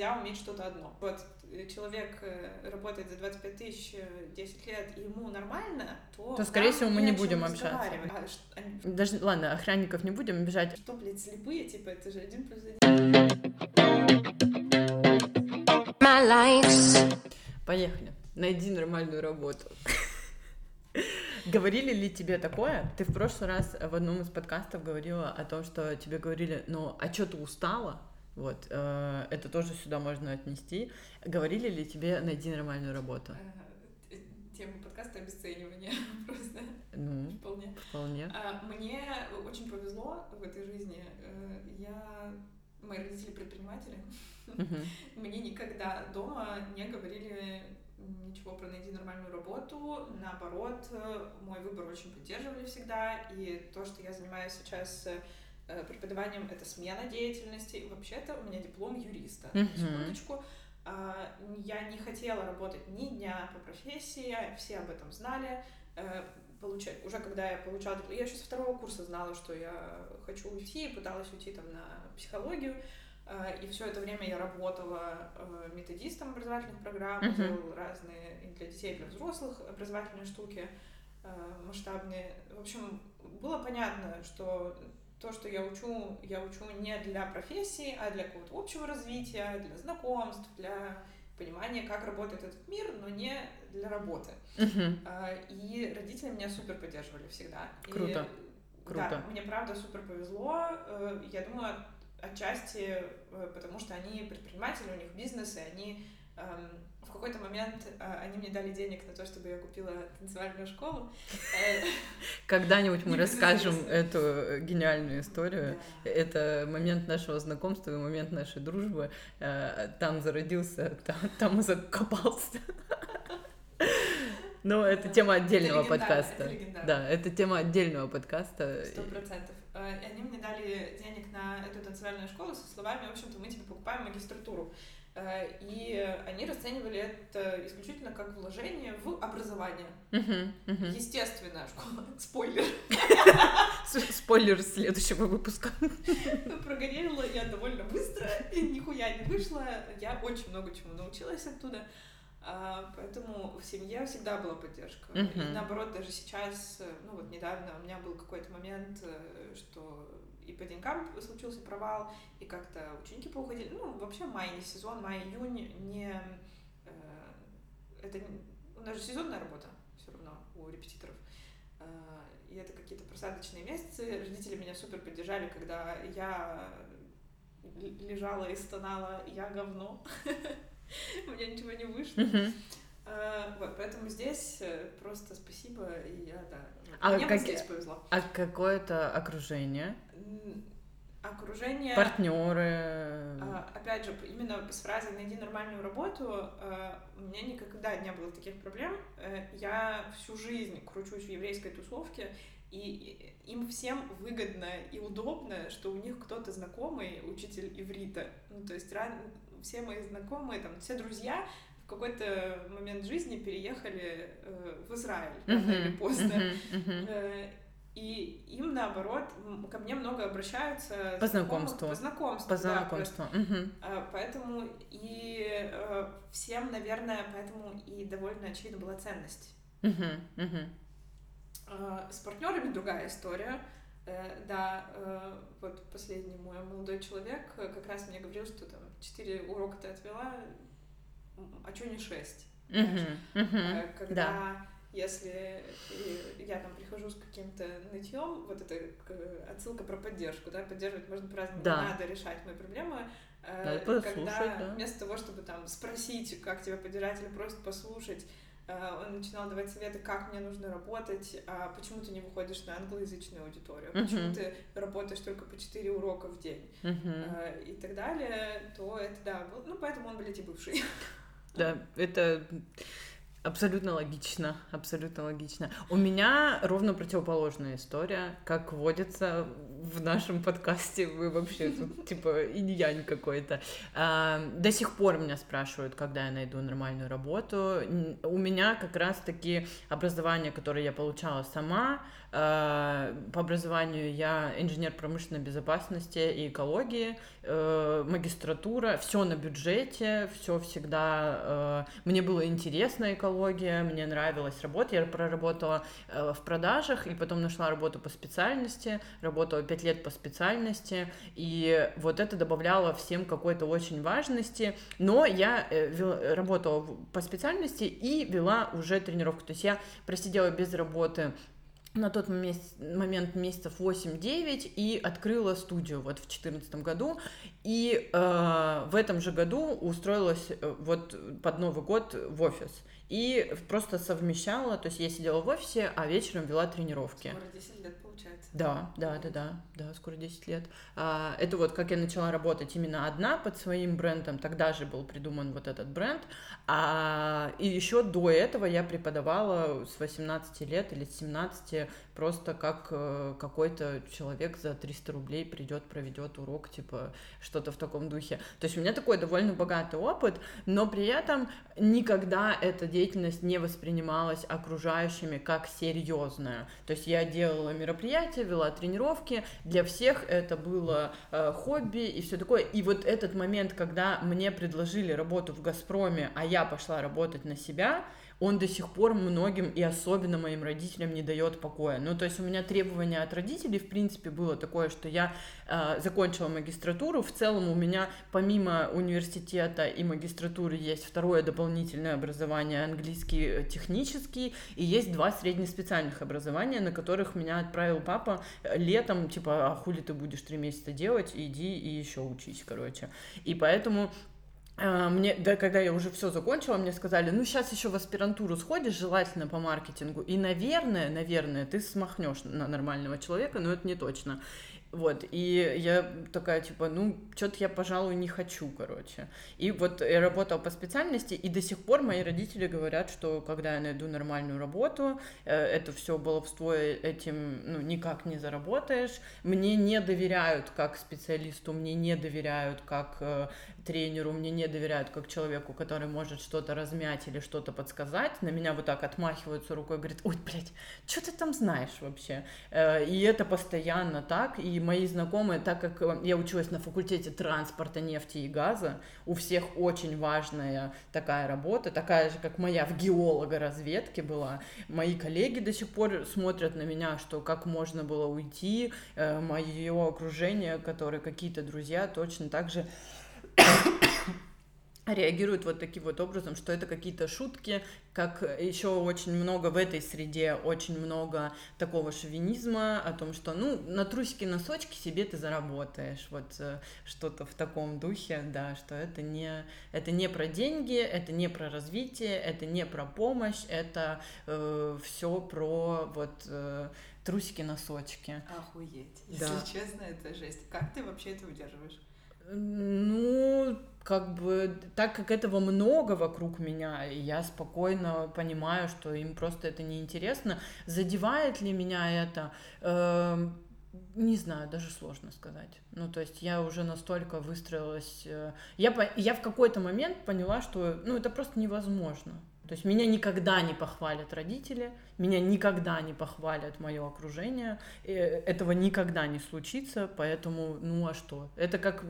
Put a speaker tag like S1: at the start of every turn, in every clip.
S1: нельзя уметь что-то одно. Вот человек э, работает за 25 тысяч 10 лет, и ему нормально, то...
S2: То, скорее всего, мы не будем общаться. А, они... Даже, ладно, охранников не будем обижать.
S1: Что, блядь, слепые, типа, это же один плюс один.
S2: Поехали. Найди нормальную работу. Говорили ли тебе такое? Ты в прошлый раз в одном из подкастов говорила о том, что тебе говорили, ну, а что ты устала? Вот, э, это тоже сюда можно отнести. Говорили ли тебе найди нормальную работу?
S1: Э, тема подкаста обесценивания просто.
S2: Ну,
S1: вполне.
S2: Вполне.
S1: А, мне очень повезло в этой жизни. Э, я мои родители предприниматели. Мне никогда дома не говорили ничего про найти нормальную работу. Наоборот, мой выбор очень поддерживали всегда. И то, что я занимаюсь сейчас э, преподаванием, это смена деятельности. Вообще-то у меня диплом юриста. Mm-hmm. Секундочку. А, я не хотела работать ни дня по профессии, все об этом знали. Э, получать, уже когда я получала, я еще с второго курса знала, что я хочу уйти, пыталась уйти там на психологию, Э, и все это время я работала э, методистом образовательных программ, uh-huh. делала разные и для детей, и для взрослых образовательные штуки э, масштабные. В общем, было понятно, что то, что я учу, я учу не для профессии, а для какого-то общего развития, для знакомств, для понимания, как работает этот мир, но не для работы. Uh-huh. И родители меня супер поддерживали всегда.
S2: Круто.
S1: И,
S2: Круто.
S1: Да, мне правда супер повезло. Я думаю, отчасти э, потому, что они предприниматели, у них бизнес, и они в какой-то момент э, они мне дали денег на то, чтобы я купила танцевальную школу. Э,
S2: Когда-нибудь мы расскажем эту гениальную историю. Это момент нашего знакомства и момент нашей дружбы. Там зародился, там, и закопался. Но это тема отдельного подкаста. Да, это тема отдельного подкаста.
S1: Сто процентов. Э, и они мне дали денег на эту танцевальную школу со словами, в общем-то, мы тебе покупаем магистратуру. Э, и они расценивали это исключительно как вложение в образование.
S2: Uh-huh, uh-huh.
S1: Естественно, школа. Спойлер.
S2: Спойлер следующего выпуска.
S1: Прогорела я довольно быстро, и нихуя не вышла. Я очень много чему научилась оттуда. А, поэтому в семье всегда была поддержка. Uh-huh. И наоборот, даже сейчас, ну вот недавно у меня был какой-то момент, э, что и по деньгам случился провал, и как-то ученики поуходили. Ну, вообще май не сезон, май-июнь не... Э, это у нас же сезонная работа все равно у репетиторов. Э, и это какие-то просадочные месяцы. Родители меня супер поддержали, когда я лежала и стонала, я говно. у меня ничего не вышло. А, вот, поэтому здесь э, просто спасибо, и я, да,
S2: а мне как... здесь повезло. А какое-то окружение?
S1: Окружение...
S2: Партнеры?
S1: А, опять же, именно с фразой «найди нормальную работу» а, у меня никогда не было таких проблем. Э, я всю жизнь кручусь в еврейской тусовке, и им всем выгодно и удобно, что у них кто-то знакомый, учитель иврита. Ну, то есть ран все мои знакомые, там, все друзья какой-то момент жизни переехали э, в Израиль рано или поздно. Э, и им, наоборот, ко мне много обращаются...
S2: По знакомству.
S1: По знакомству,
S2: По знакомству.
S1: Да, угу. Поэтому и э, всем, наверное, поэтому и довольно очевидна была ценность.
S2: Угу, угу.
S1: С партнерами другая история. Э, да, э, вот последний мой молодой человек э, как раз мне говорил, что там четыре урока ты отвела, а что не шесть?
S2: Uh-huh, uh-huh,
S1: Когда да. если я там прихожу с каким-то нытьем, вот это отсылка про поддержку, да, поддерживать можно по-разному,
S2: да.
S1: надо решать мои проблемы.
S2: Надо
S1: когда
S2: да.
S1: вместо того, чтобы там спросить, как тебя поддержать, или просто послушать, Э, он начинал давать советы, как мне нужно работать, а почему ты не выходишь на англоязычную аудиторию, uh-huh. почему ты работаешь только по 4 урока в день
S2: uh-huh.
S1: и так далее, то это да, ну поэтому он, блядь, и бывший.
S2: Да, это Абсолютно логично, абсолютно логично. У меня ровно противоположная история, как водится в нашем подкасте. Вы вообще тут типа инь-янь какой-то. А, до сих пор меня спрашивают, когда я найду нормальную работу. У меня как раз-таки образование, которое я получала сама, Э, по образованию я инженер промышленной безопасности и экологии, э, магистратура, все на бюджете, все всегда... Э, мне было интересна экология, мне нравилась работа, я проработала в продажах и потом нашла работу по специальности, работала пять лет по специальности, и вот это добавляло всем какой-то очень важности, но я работала по специальности и вела уже тренировку, то есть я просидела без работы на тот момент месяцев 8-9 и открыла студию вот в 2014 году. И э, в этом же году устроилась э, вот под Новый год в офис. И просто совмещала, то есть я сидела в офисе, а вечером вела тренировки.
S1: Скоро 10 лет получается.
S2: Да, да, да, да, да, скоро 10 лет. А, это вот как я начала работать именно одна под своим брендом, тогда же был придуман вот этот бренд. А, и еще до этого я преподавала с 18 лет или с 17 просто как э, какой-то человек за 300 рублей придет, проведет урок, типа что-то в таком духе. То есть у меня такой довольно богатый опыт, но при этом никогда эта деятельность не воспринималась окружающими как серьезная. То есть я делала мероприятия, вела тренировки, для всех это было э, хобби и все такое. И вот этот момент, когда мне предложили работу в Газпроме, а я пошла работать на себя, он до сих пор многим и особенно моим родителям не дает покоя. Ну, то есть у меня требование от родителей, в принципе, было такое, что я э, закончила магистратуру. В целом у меня помимо университета и магистратуры есть второе дополнительное образование, английский э, технический, и есть два среднеспециальных образования, на которых меня отправил папа э, летом, типа, а хули ты будешь три месяца делать, иди и еще учись, короче. И поэтому мне, да, когда я уже все закончила, мне сказали, ну, сейчас еще в аспирантуру сходишь, желательно по маркетингу, и, наверное, наверное, ты смахнешь на нормального человека, но это не точно. Вот, и я такая, типа, ну, что-то я, пожалуй, не хочу, короче. И вот я работала по специальности, и до сих пор мои родители говорят, что когда я найду нормальную работу, э, это все баловство этим, ну, никак не заработаешь. Мне не доверяют как специалисту, мне не доверяют как э, тренеру, мне не доверяют как человеку, который может что-то размять или что-то подсказать. На меня вот так отмахиваются рукой, говорят, ой, блядь, что ты там знаешь вообще? Э, и это постоянно так, и мои знакомые, так как э, я училась на факультете транспорта, нефти и газа, у всех очень важная такая работа, такая же, как моя в геолога-разведке была. Мои коллеги до сих пор смотрят на меня, что как можно было уйти, э, мое окружение, которые какие-то друзья точно так же реагируют вот таким вот образом, что это какие-то шутки, как еще очень много в этой среде, очень много такого шовинизма о том, что, ну, на трусики носочки себе ты заработаешь, вот э, что-то в таком духе, да, что это не, это не про деньги, это не про развитие, это не про помощь, это э, все про вот э, трусики носочки.
S1: Охуеть, если да. честно, это жесть. Как ты вообще это удерживаешь?
S2: Ну, как бы, так как этого много вокруг меня, я спокойно понимаю, что им просто это неинтересно. Задевает ли меня это? Э, не знаю, даже сложно сказать. Ну, то есть я уже настолько выстроилась... Э, я, я в какой-то момент поняла, что, ну, это просто невозможно. То есть меня никогда не похвалят родители, меня никогда не похвалят мое окружение, этого никогда не случится, поэтому, ну а что? Это как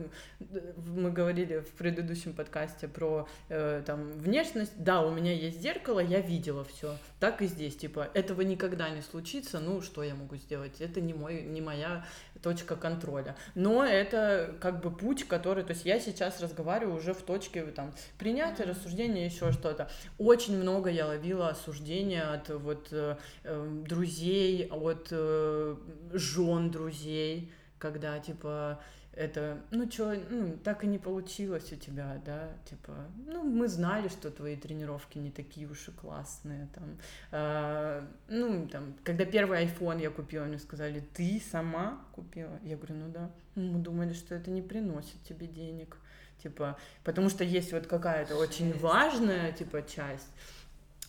S2: мы говорили в предыдущем подкасте про э, там внешность, да, у меня есть зеркало, я видела все, так и здесь, типа, этого никогда не случится, ну что я могу сделать? Это не мой, не моя точка контроля. Но это как бы путь, который, то есть я сейчас разговариваю уже в точке там принятия, рассуждения, еще что-то. Очень много я ловила осуждения от вот э, э, друзей, от э, жен друзей, когда типа это, ну чё, ну, так и не получилось у тебя, да, типа, ну, мы знали, что твои тренировки не такие уж и классные, там, э, ну, там, когда первый iPhone я купила, мне сказали, ты сама купила? Я говорю, ну да, мы думали, что это не приносит тебе денег, типа, потому что есть вот какая-то очень важная, типа, часть,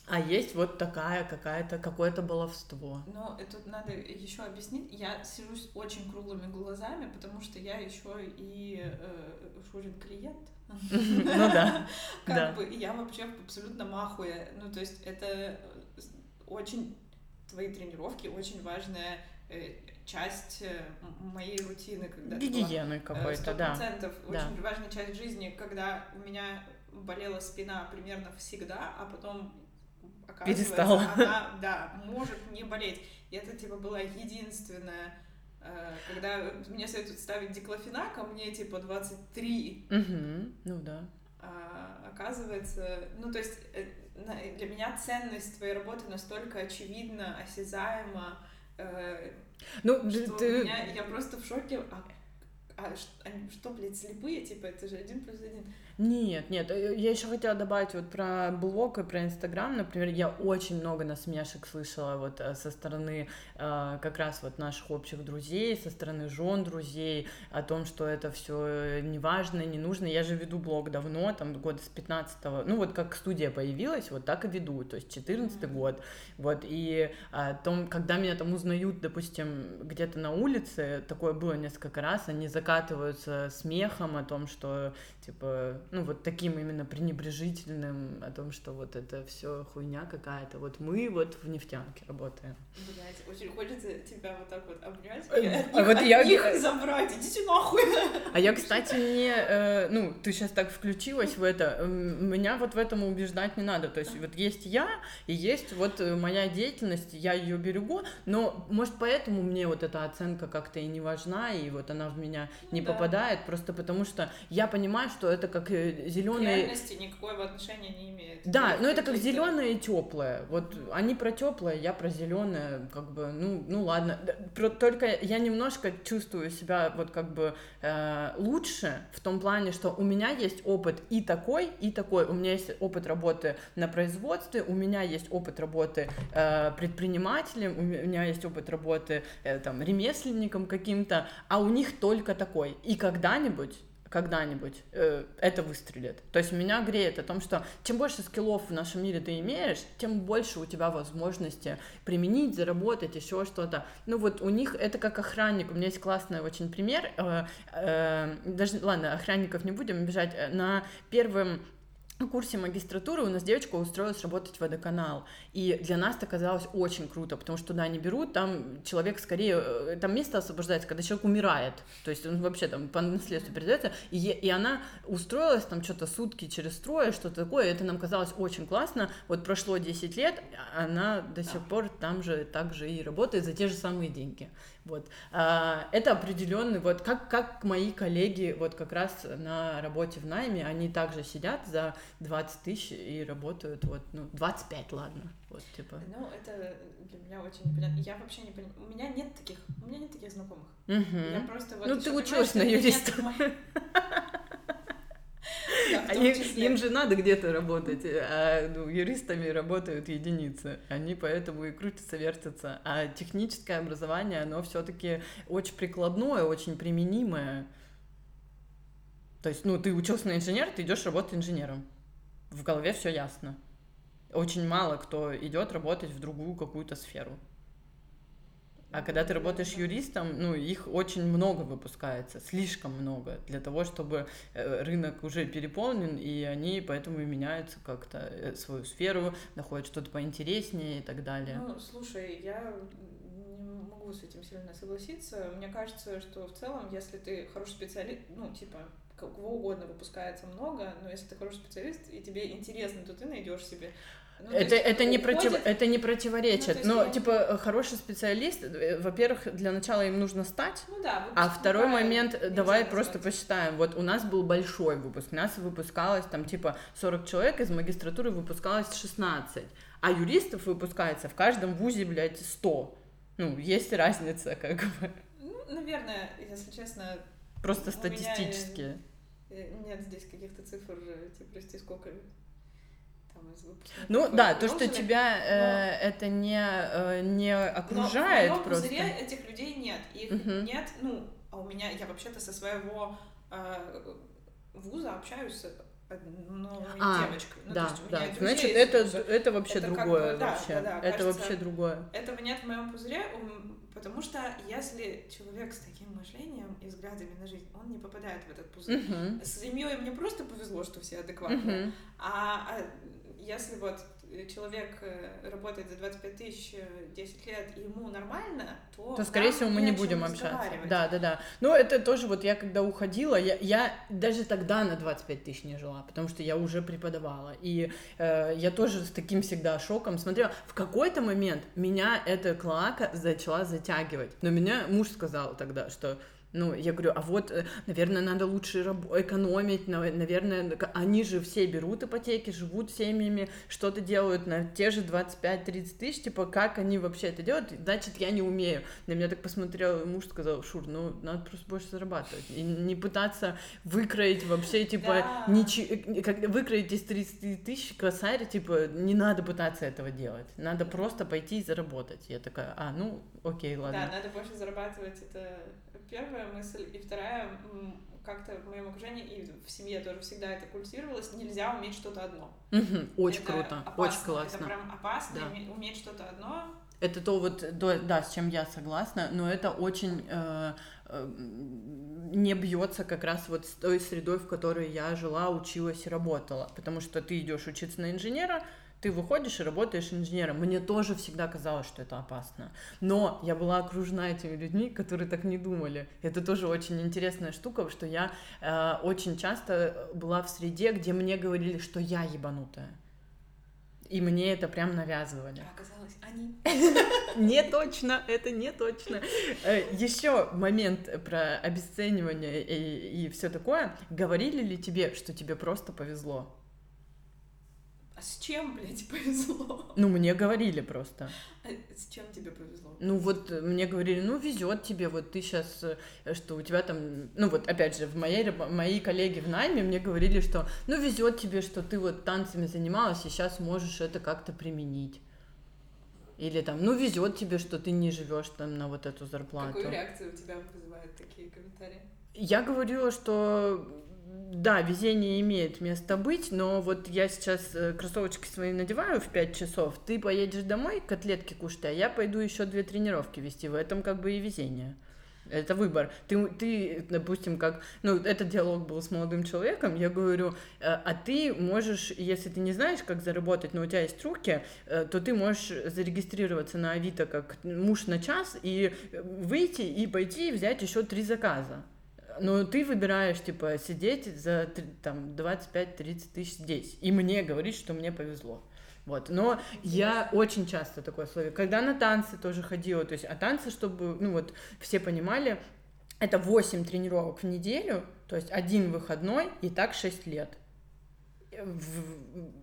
S2: а есть вот такая какая-то какое-то баловство.
S1: Но это надо еще объяснить. Я сижу с очень круглыми глазами, потому что я еще и э, Шурин клиент.
S2: Ну да.
S1: Как бы я вообще абсолютно махуя. Ну то есть это очень твои тренировки очень важная э, часть э, моей рутины, когда
S2: гигиены какой-то, да.
S1: процентов очень важная часть жизни, когда у меня болела спина примерно всегда, а потом оказывается, Перестала. она, да, может не болеть. И это типа была единственная когда мне советуют ставить диклофенак, а мне типа 23.
S2: Угу, ну да.
S1: А, оказывается, ну то есть для меня ценность твоей работы настолько очевидна, осязаема, э, ну, что ты... меня, я просто в шоке. А, а что, что, блядь, слепые? Типа, это же один плюс один.
S2: Нет, нет, э, я еще хотела добавить вот про блог и про Инстаграм, например, я очень много насмешек слышала вот э, со стороны э, как раз вот наших общих друзей, со стороны жен друзей о том, что это все неважно, не нужно. Я же веду блог давно, там года с 15 -го. ну вот как студия появилась, вот так и веду, то есть 14 mm-hmm. год, вот, и о том, когда меня там узнают, допустим, где-то на улице, такое было несколько раз, они закатываются смехом о том, что типа, ну, вот таким именно пренебрежительным о том, что вот это все хуйня какая-то. Вот мы вот в нефтянке работаем.
S1: Блять, очень хочется тебя вот так вот обнять и э, а вот я... них забрать, идите нахуй.
S2: А я, кстати, не, э, ну, ты сейчас так включилась в это, меня вот в этом убеждать не надо, то есть вот есть я, и есть вот э, моя деятельность, я ее берегу, но, может, поэтому мне вот эта оценка как-то и не важна, и вот она в меня не ну, попадает, просто потому что я понимаю, что это как зеленые.
S1: К реальности никакого отношения не имеет.
S2: Да, но это как зеленое и теплое. Вот они про теплое, я про зеленое, как бы, ну, ну ладно. Только я немножко чувствую себя вот как бы э, лучше в том плане, что у меня есть опыт и такой, и такой. У меня есть опыт работы на производстве, у меня есть опыт работы э, предпринимателем, у меня есть опыт работы э, там ремесленником каким-то, а у них только такой. И когда-нибудь когда-нибудь э, это выстрелит. То есть меня греет о том, что чем больше скиллов в нашем мире ты имеешь, тем больше у тебя возможности применить, заработать, еще что-то. Ну вот у них это как охранник. У меня есть классный очень пример. Э, э, даже, ладно, охранников не будем бежать. Э, на первом курсе магистратуры у нас девочка устроилась работать в водоканал. И для нас это казалось очень круто, потому что туда не берут, там человек скорее, э, там место освобождается, когда человек умирает. То есть он вообще там по наследству передается. И, и она устроилась там что-то сутки через трое, что-то такое. И это нам казалось очень классно. Вот прошло 10 лет, она до сих пор там же так же и работает за те же самые деньги. Вот. А, это определенный, вот как, как мои коллеги вот как раз на работе в найме, они также сидят за 20 тысяч и работают вот, ну, 25, ладно, вот, типа.
S1: Ну, это для меня очень непонятно. Я вообще не понимаю, у меня нет таких, у меня нет таких знакомых.
S2: Угу.
S1: Я просто вот
S2: Ну, ты училась на юриста. Им, им же надо где-то работать, а ну, юристами работают единицы. Они поэтому и крутятся, вертятся. А техническое образование, оно все-таки очень прикладное, очень применимое. То есть, ну, ты учился на инженера, ты идешь работать инженером. В голове все ясно. Очень мало кто идет работать в другую какую-то сферу. А когда ты работаешь юристом, ну, их очень много выпускается, слишком много, для того, чтобы э, рынок уже переполнен, и они поэтому и меняются как-то э, свою сферу, находят что-то поинтереснее и так далее.
S1: Ну, слушай, я не могу с этим сильно согласиться. Мне кажется, что в целом, если ты хороший специалист, ну, типа, кого угодно выпускается много, но если ты хороший специалист и тебе интересно, то ты найдешь себе
S2: ну, это, это, не против, это не противоречит. Ну, Но, я... типа, хороший специалист, э, во-первых, для начала им нужно стать.
S1: Ну да.
S2: А второй момент, давай просто назвать. посчитаем. Вот у нас был большой выпуск. У нас выпускалось там типа 40 человек, из магистратуры выпускалось 16. А юристов выпускается в каждом вузе, блядь, 100. Ну, есть разница, как бы.
S1: Ну, наверное, если честно...
S2: Просто статистически.
S1: Меня э, нет здесь каких-то цифр, типа, прости, сколько
S2: ну да, то, что тебя э, это не, э, не окружает но в просто.
S1: Пузыре этих людей нет. Их угу. нет, ну, а у меня, я вообще-то со своего э, вуза общаюсь с ну, а, девочкой. Ну,
S2: да, да. Значит, это, это вообще это другое. Как бы, вообще. Да, да, это кажется, вообще другое.
S1: Этого нет в моем пузыре, потому что если человек с таким мышлением и взглядами на жизнь, он не попадает в этот пузырь. Uh-huh. С семьей мне просто повезло, что все адекватные. Uh-huh. А, а если вот человек э, работает за 25 тысяч 10 лет, и ему нормально, то...
S2: То, скорее всего, мы не будем общаться. Да, да, да. Но это тоже вот я когда уходила, я, я даже тогда на 25 тысяч не жила, потому что я уже преподавала. И э, я тоже с таким всегда шоком смотрела. В какой-то момент меня эта клака начала затягивать. Но меня муж сказал тогда, что ну, я говорю, а вот, э, наверное, надо лучше экономить, наверное, они же все берут ипотеки, живут семьями, что-то делают на те же 25-30 тысяч, типа, как они вообще это делают, значит, я не умею. На меня так посмотрел муж, сказал, Шур, ну, надо просто больше зарабатывать, и не пытаться выкроить вообще, типа, да. ничего, как, выкроить из 30 тысяч косарь, типа, не надо пытаться этого делать, надо просто пойти и заработать. Я такая, а, ну, окей, ладно.
S1: Да, надо больше зарабатывать, это первая мысль. И вторая, как-то в моем окружении и в семье тоже всегда это культивировалось, нельзя уметь что-то одно.
S2: Очень это круто, опасно, очень классно.
S1: Это прям опасно, да. уметь что-то одно.
S2: Это то вот, да, с чем я согласна, но это очень э, э, не бьется как раз вот с той средой, в которой я жила, училась и работала. Потому что ты идешь учиться на инженера, ты выходишь и работаешь инженером. Мне тоже всегда казалось, что это опасно. Но я была окружена этими людьми, которые так не думали. Это тоже очень интересная штука, что я э, очень часто была в среде, где мне говорили, что я ебанутая. И мне это прям навязывали.
S1: А оказалось, они.
S2: Не точно, это не точно. Э, Еще момент про обесценивание и, и все такое. Говорили ли тебе, что тебе просто повезло?
S1: С чем, блядь, повезло?
S2: Ну, мне говорили просто.
S1: А с чем тебе повезло?
S2: Ну, вот э, мне говорили, ну, везет тебе, вот ты сейчас, э, что у тебя там, ну, вот опять же, в моей, мои коллеги в найме мне говорили, что, ну, везет тебе, что ты вот танцами занималась, и сейчас можешь это как-то применить. Или там, ну, везет тебе, что ты не живешь там на вот эту зарплату.
S1: Какую реакцию у тебя вызывают такие комментарии?
S2: Я говорила, что да, везение имеет место быть, но вот я сейчас э, кроссовочки свои надеваю в 5 часов, ты поедешь домой котлетки кушать, а я пойду еще две тренировки вести. В этом как бы и везение. Это выбор. Ты, ты, допустим, как... Ну, этот диалог был с молодым человеком, я говорю, «Э, а ты можешь, если ты не знаешь, как заработать, но у тебя есть руки, э, то ты можешь зарегистрироваться на Авито как муж на час и выйти и пойти и взять еще три заказа. Но ты выбираешь, типа, сидеть за там 25-30 тысяч здесь. И мне говорить, что мне повезло. Вот. Но я очень часто такое слове. Когда на танцы тоже ходила, то есть, а танцы, чтобы, ну вот, все понимали, это 8 тренировок в неделю, то есть один выходной и так 6 лет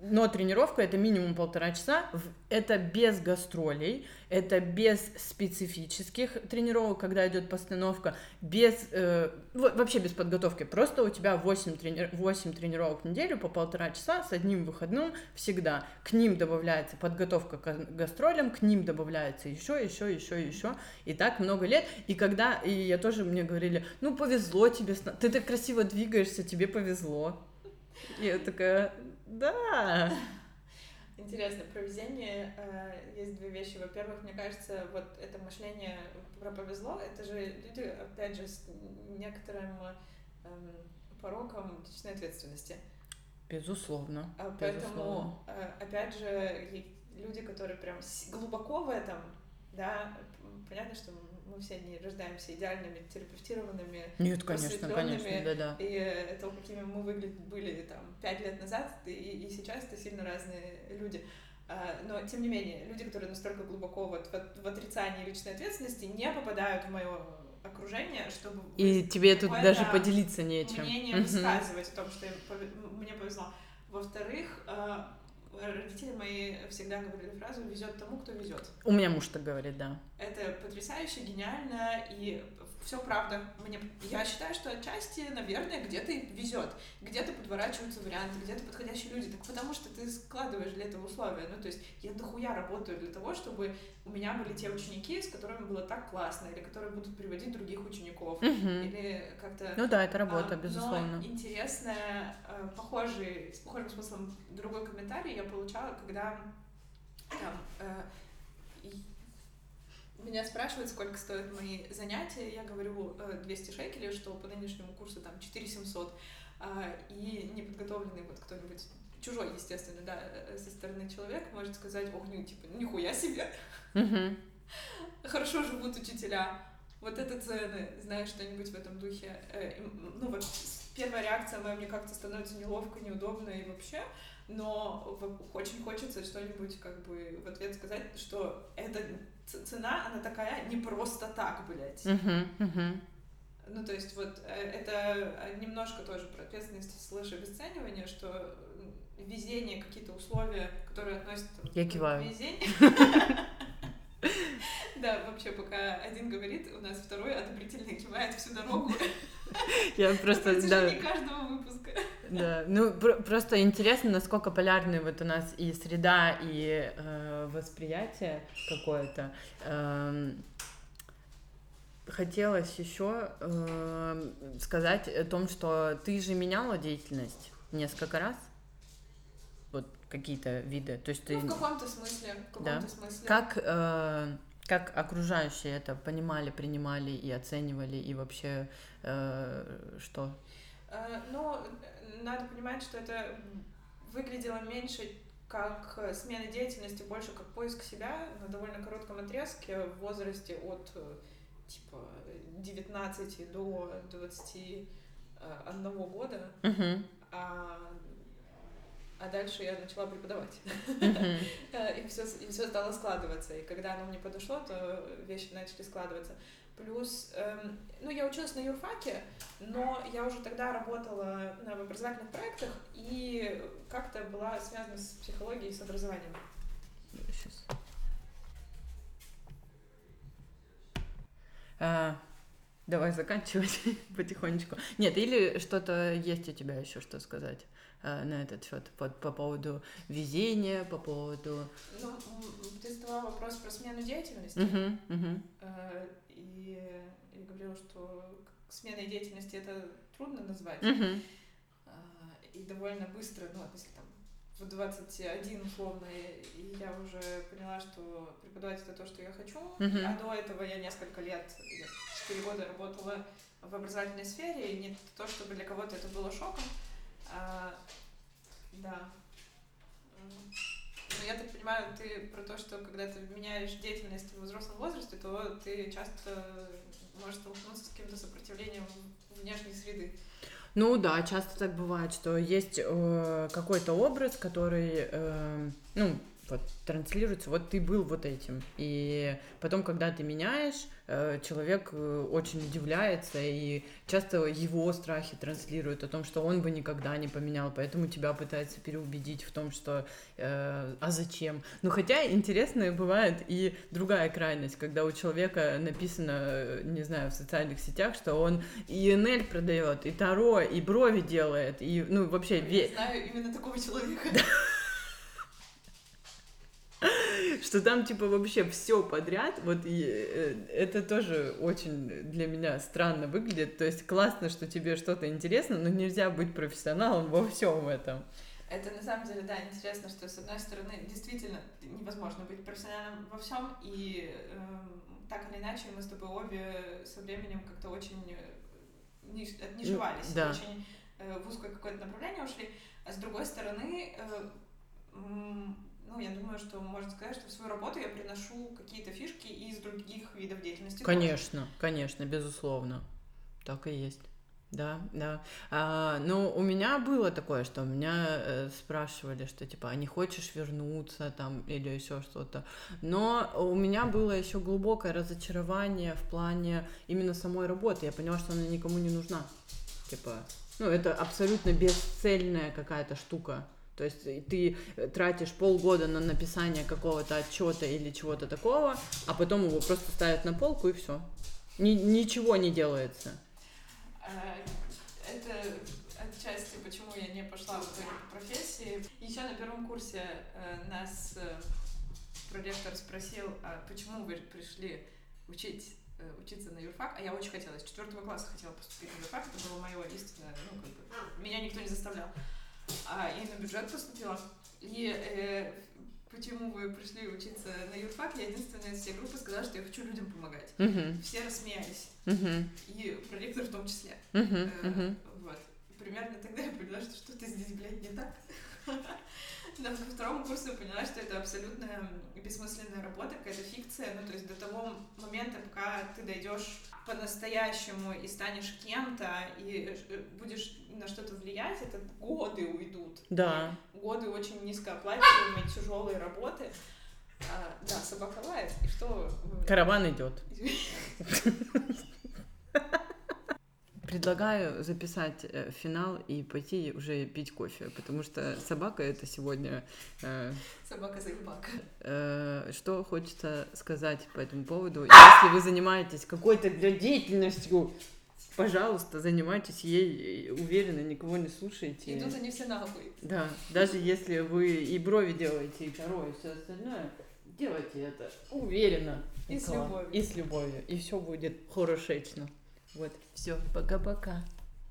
S2: но тренировка это минимум полтора часа, это без гастролей, это без специфических тренировок, когда идет постановка, без э, вообще без подготовки, просто у тебя 8, трени 8 тренировок в неделю по полтора часа с одним выходным всегда. К ним добавляется подготовка к гастролям, к ним добавляется еще, еще, еще, еще, и так много лет. И когда, и я тоже мне говорили, ну повезло тебе, ты так красиво двигаешься, тебе повезло. Я такая, да.
S1: Интересно, про везение э, есть две вещи. Во-первых, мне кажется, вот это мышление про повезло, это же люди, опять же, с некоторым э, пороком личной ответственности.
S2: Безусловно.
S1: А поэтому, э, опять же, люди, которые прям глубоко в этом, да, понятно, что мы все не рождаемся идеальными, терапевтированными,
S2: Нет, конечно, конечно, да, да.
S1: И то, какими мы выглядели были там пять лет назад, и, и сейчас это сильно разные люди. А, но, тем не менее, люди, которые настолько глубоко вот в, в отрицании личной ответственности, не попадают в мое окружение, чтобы...
S2: И тебе тут даже поделиться нечем.
S1: Мнение высказывать о том, что мне повезло. Во-вторых, а, родители мои всегда говорили фразу «везет тому, кто везет».
S2: У меня муж так говорит, да.
S1: Это потрясающе, гениально, и все правда. Мне, я считаю, что отчасти, наверное, где-то везет, где-то подворачиваются варианты, где-то подходящие люди. Так потому что ты складываешь для этого условия. Ну, то есть я дохуя работаю для того, чтобы у меня были те ученики, с которыми было так классно, или которые будут приводить других учеников,
S2: угу.
S1: или как-то...
S2: Ну да, это работа, а, безусловно.
S1: Но интересно, а, похожий, с похожим смыслом другой комментарий я получала, когда там, э, меня спрашивают, сколько стоят мои занятия, я говорю 200 э, шекелей, что по нынешнему курсу там 4700. а, и неподготовленный вот кто-нибудь чужой, естественно, да, э, со стороны человек может сказать, ох, ну, типа, нихуя себе, хорошо живут учителя, вот это цены, знаешь, что-нибудь в этом духе. Э, ну, вот первая реакция моя мне как-то становится неловко, неудобно и вообще, но очень хочется что-нибудь как бы в ответ сказать, что эта цена, она такая не просто так, блядь. Uh-huh, uh-huh. Ну, то есть вот э, это немножко тоже про ответственность слэш обесценивание, что везение, какие-то условия, которые относятся
S2: Я киваю.
S1: к везению. Да, вообще, пока один говорит, у нас второй одобрительно кивает всю дорогу.
S2: Я просто, да.
S1: каждого выпуска.
S2: Да, ну просто интересно, насколько полярны вот у нас и среда, и э, восприятие какое-то. Э, хотелось еще э, сказать о том, что ты же меняла деятельность несколько раз вот какие-то виды. То есть ты...
S1: Ну, в каком-то смысле. В каком-то да? смысле.
S2: Как, э, как окружающие это понимали, принимали и оценивали, и вообще э, что?
S1: Э, ну, надо понимать, что это выглядело меньше как смена деятельности, больше как поиск себя на довольно коротком отрезке в возрасте от типа 19 до 21 года. Uh-huh. А а дальше я начала преподавать. и, все, и все стало складываться. И когда оно мне подошло, то вещи начали складываться. Плюс, эм, ну, я училась на юрфаке, но я уже тогда работала на образовательных проектах и как-то была связана с психологией, с образованием. Сейчас.
S2: А, давай заканчивать потихонечку. Нет, или что-то есть у тебя еще что сказать? Э, на этот счет по, по поводу везения, по поводу.
S1: Ну, ты задавал вопрос про смену деятельности.
S2: Uh-huh, uh-huh.
S1: И я говорила, что сменой деятельности это трудно назвать.
S2: Uh-huh.
S1: И довольно быстро, ну, если там в 21 условно, и я уже поняла, что преподавать это то, что я хочу. Uh-huh. А до этого я несколько лет, 4 года работала в образовательной сфере, и не то, чтобы для кого-то это было шоком. А, да. Ну, я так понимаю, ты про то, что когда ты меняешь деятельность в взрослом возрасте, то ты часто можешь столкнуться с каким-то сопротивлением внешней среды.
S2: Ну да, часто так бывает, что есть э, какой-то образ, который, э, ну, вот транслируется, вот ты был вот этим. И потом, когда ты меняешь, э, человек э, очень удивляется, и часто его страхи транслируют о том, что он бы никогда не поменял, поэтому тебя пытаются переубедить в том, что э, а зачем? Ну хотя интересная бывает и другая крайность, когда у человека написано, не знаю, в социальных сетях, что он и НЛ продает, и Таро, и брови делает, и ну вообще...
S1: Я знаю именно такого человека.
S2: что там типа вообще все подряд, вот и э, это тоже очень для меня странно выглядит, то есть классно, что тебе что-то интересно, но нельзя быть профессионалом во всем этом.
S1: Это на самом деле, да, интересно, что с одной стороны действительно невозможно быть профессионалом во всем, и э, так или иначе мы с тобой обе со временем как-то очень э, ниж, отнижевались,
S2: да.
S1: очень э, в узкое какое-то направление ушли, а с другой стороны э, ну, я думаю, что можно сказать, что в свою работу я приношу какие-то фишки из других видов деятельности.
S2: Конечно, тоже. конечно, безусловно. Так и есть. Да, да. А, ну, у меня было такое, что меня э, спрашивали, что типа, а не хочешь вернуться там или еще что-то. Но у меня было еще глубокое разочарование в плане именно самой работы. Я поняла, что она никому не нужна. Типа, ну, это абсолютно бесцельная какая-то штука. То есть ты тратишь полгода на написание какого-то отчета или чего-то такого, а потом его просто ставят на полку и все. Ни, ничего не делается.
S1: А, это отчасти, почему я не пошла в эту профессии. Еще на первом курсе э, нас э, проректор спросил, а почему вы пришли учить э, учиться на юрфак, а я очень хотела, с четвертого класса хотела поступить на юрфак, это было мое истинное, ну, как бы, меня никто не заставлял а, и на бюджет поступила. И э, почему вы пришли учиться на юрфак, я единственная из всей группы сказала, что я хочу людям помогать.
S2: Uh-huh.
S1: Все рассмеялись.
S2: Uh-huh.
S1: И проректор в том числе.
S2: Uh-huh. Uh-huh.
S1: Вот. примерно тогда я поняла, что что-то здесь, блядь, не так. На втором курсе я поняла, что это абсолютно бессмысленная работа, какая-то фикция. Ну, то есть до того момента, пока ты дойдешь по-настоящему и станешь кем-то, и э, будешь на что-то влиять, это годы уйдут.
S2: Да.
S1: Годы очень низкооплачиваемой, тяжелой работы. А, да, собака лает. И что?
S2: Караван идет. Предлагаю записать э, финал и пойти уже пить кофе, потому что собака это сегодня...
S1: Э, собака заебака.
S2: Э, что хочется сказать по этому поводу? Если вы занимаетесь какой-то деятельностью, пожалуйста, занимайтесь ей, уверенно, никого не слушайте.
S1: Идут они все нахуй.
S2: Да, даже если вы и брови делаете, и перо, и все остальное, делайте это уверенно.
S1: И с любовью.
S2: И с любовью. И все будет хорошечно. Вот, все, пока-пока.